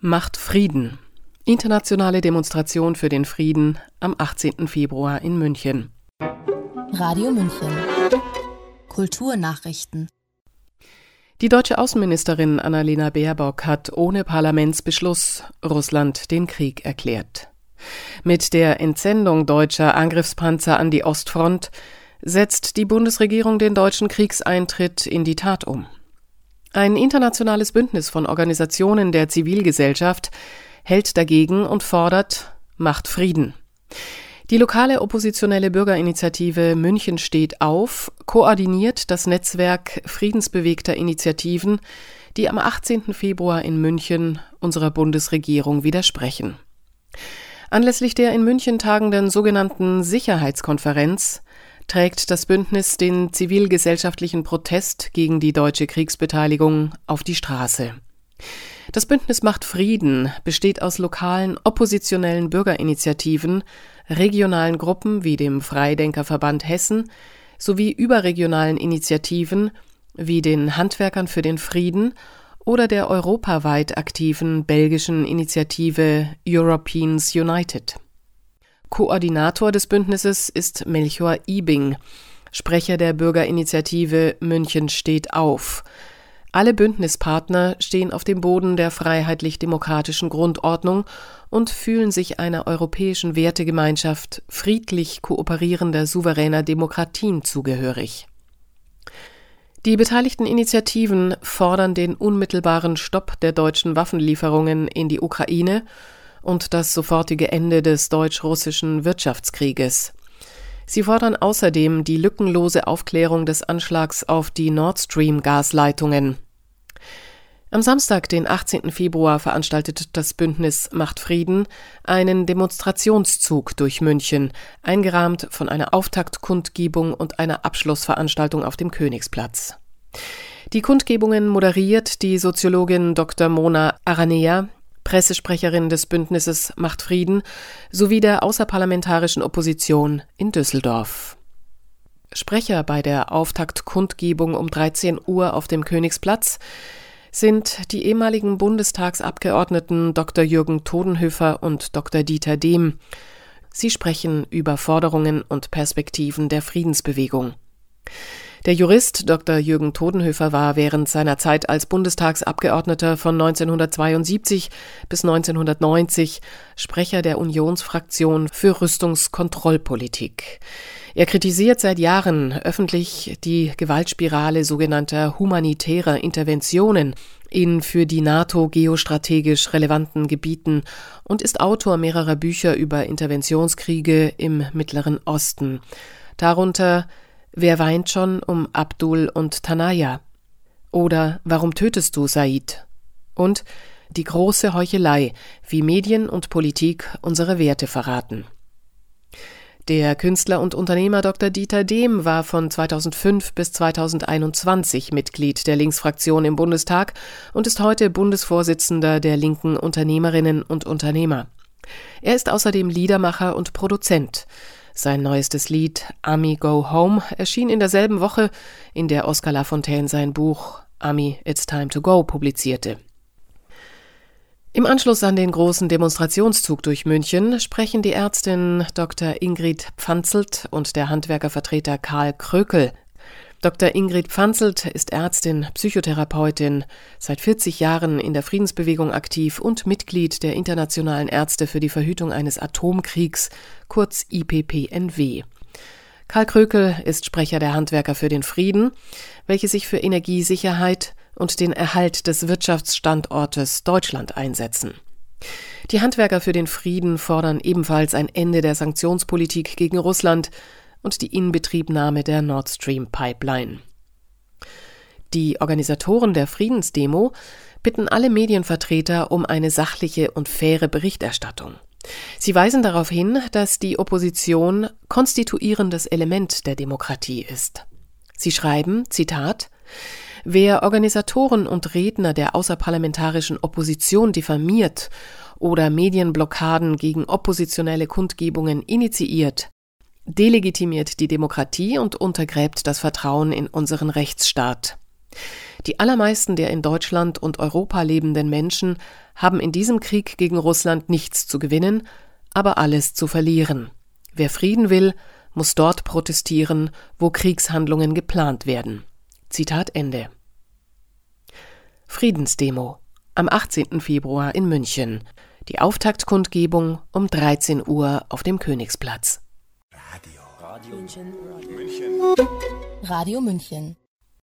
Macht Frieden. Internationale Demonstration für den Frieden am 18. Februar in München. Radio München. Kulturnachrichten. Die deutsche Außenministerin Annalena Baerbock hat ohne Parlamentsbeschluss Russland den Krieg erklärt. Mit der Entsendung deutscher Angriffspanzer an die Ostfront setzt die Bundesregierung den deutschen Kriegseintritt in die Tat um. Ein internationales Bündnis von Organisationen der Zivilgesellschaft hält dagegen und fordert Macht Frieden. Die lokale oppositionelle Bürgerinitiative München steht auf koordiniert das Netzwerk friedensbewegter Initiativen, die am 18. Februar in München unserer Bundesregierung widersprechen. Anlässlich der in München tagenden sogenannten Sicherheitskonferenz trägt das Bündnis den zivilgesellschaftlichen Protest gegen die deutsche Kriegsbeteiligung auf die Straße. Das Bündnis Macht Frieden besteht aus lokalen oppositionellen Bürgerinitiativen, regionalen Gruppen wie dem Freidenkerverband Hessen sowie überregionalen Initiativen wie den Handwerkern für den Frieden oder der europaweit aktiven belgischen Initiative Europeans United. Koordinator des Bündnisses ist Melchior Ibing, Sprecher der Bürgerinitiative München steht auf. Alle Bündnispartner stehen auf dem Boden der freiheitlich-demokratischen Grundordnung und fühlen sich einer europäischen Wertegemeinschaft friedlich kooperierender souveräner Demokratien zugehörig. Die beteiligten Initiativen fordern den unmittelbaren Stopp der deutschen Waffenlieferungen in die Ukraine und das sofortige Ende des deutsch-russischen Wirtschaftskrieges. Sie fordern außerdem die lückenlose Aufklärung des Anschlags auf die Nord Stream Gasleitungen. Am Samstag, den 18. Februar, veranstaltet das Bündnis Macht Frieden einen Demonstrationszug durch München, eingerahmt von einer Auftaktkundgebung und einer Abschlussveranstaltung auf dem Königsplatz. Die Kundgebungen moderiert die Soziologin Dr. Mona Aranea, Pressesprecherin des Bündnisses Macht Frieden sowie der außerparlamentarischen Opposition in Düsseldorf. Sprecher bei der Auftaktkundgebung um 13 Uhr auf dem Königsplatz sind die ehemaligen Bundestagsabgeordneten Dr. Jürgen Todenhöfer und Dr. Dieter Dehm. Sie sprechen über Forderungen und Perspektiven der Friedensbewegung. Der Jurist Dr. Jürgen Todenhöfer war während seiner Zeit als Bundestagsabgeordneter von 1972 bis 1990 Sprecher der Unionsfraktion für Rüstungskontrollpolitik. Er kritisiert seit Jahren öffentlich die Gewaltspirale sogenannter humanitärer Interventionen in für die NATO geostrategisch relevanten Gebieten und ist Autor mehrerer Bücher über Interventionskriege im Mittleren Osten. Darunter Wer weint schon um Abdul und Tanaya? Oder Warum tötest du Said? Und Die große Heuchelei, wie Medien und Politik unsere Werte verraten. Der Künstler und Unternehmer Dr. Dieter Dehm war von 2005 bis 2021 Mitglied der Linksfraktion im Bundestag und ist heute Bundesvorsitzender der linken Unternehmerinnen und Unternehmer. Er ist außerdem Liedermacher und Produzent. Sein neuestes Lied Ami Go Home erschien in derselben Woche, in der Oscar Lafontaine sein Buch Ami It's Time to Go publizierte. Im Anschluss an den großen Demonstrationszug durch München sprechen die Ärztin Dr. Ingrid Pfanzelt und der Handwerkervertreter Karl Krökel Dr. Ingrid Pfanzelt ist Ärztin, Psychotherapeutin, seit 40 Jahren in der Friedensbewegung aktiv und Mitglied der Internationalen Ärzte für die Verhütung eines Atomkriegs, kurz IPPNW. Karl Krökel ist Sprecher der Handwerker für den Frieden, welche sich für Energiesicherheit und den Erhalt des Wirtschaftsstandortes Deutschland einsetzen. Die Handwerker für den Frieden fordern ebenfalls ein Ende der Sanktionspolitik gegen Russland, und die Inbetriebnahme der Nord Stream Pipeline. Die Organisatoren der Friedensdemo bitten alle Medienvertreter um eine sachliche und faire Berichterstattung. Sie weisen darauf hin, dass die Opposition konstituierendes Element der Demokratie ist. Sie schreiben, Zitat, Wer Organisatoren und Redner der außerparlamentarischen Opposition diffamiert oder Medienblockaden gegen oppositionelle Kundgebungen initiiert, delegitimiert die Demokratie und untergräbt das Vertrauen in unseren Rechtsstaat. Die allermeisten der in Deutschland und Europa lebenden Menschen haben in diesem Krieg gegen Russland nichts zu gewinnen, aber alles zu verlieren. Wer Frieden will, muss dort protestieren, wo Kriegshandlungen geplant werden. Zitat Ende. Friedensdemo am 18. Februar in München. Die Auftaktkundgebung um 13 Uhr auf dem Königsplatz. Radio. Radio München. Radio München.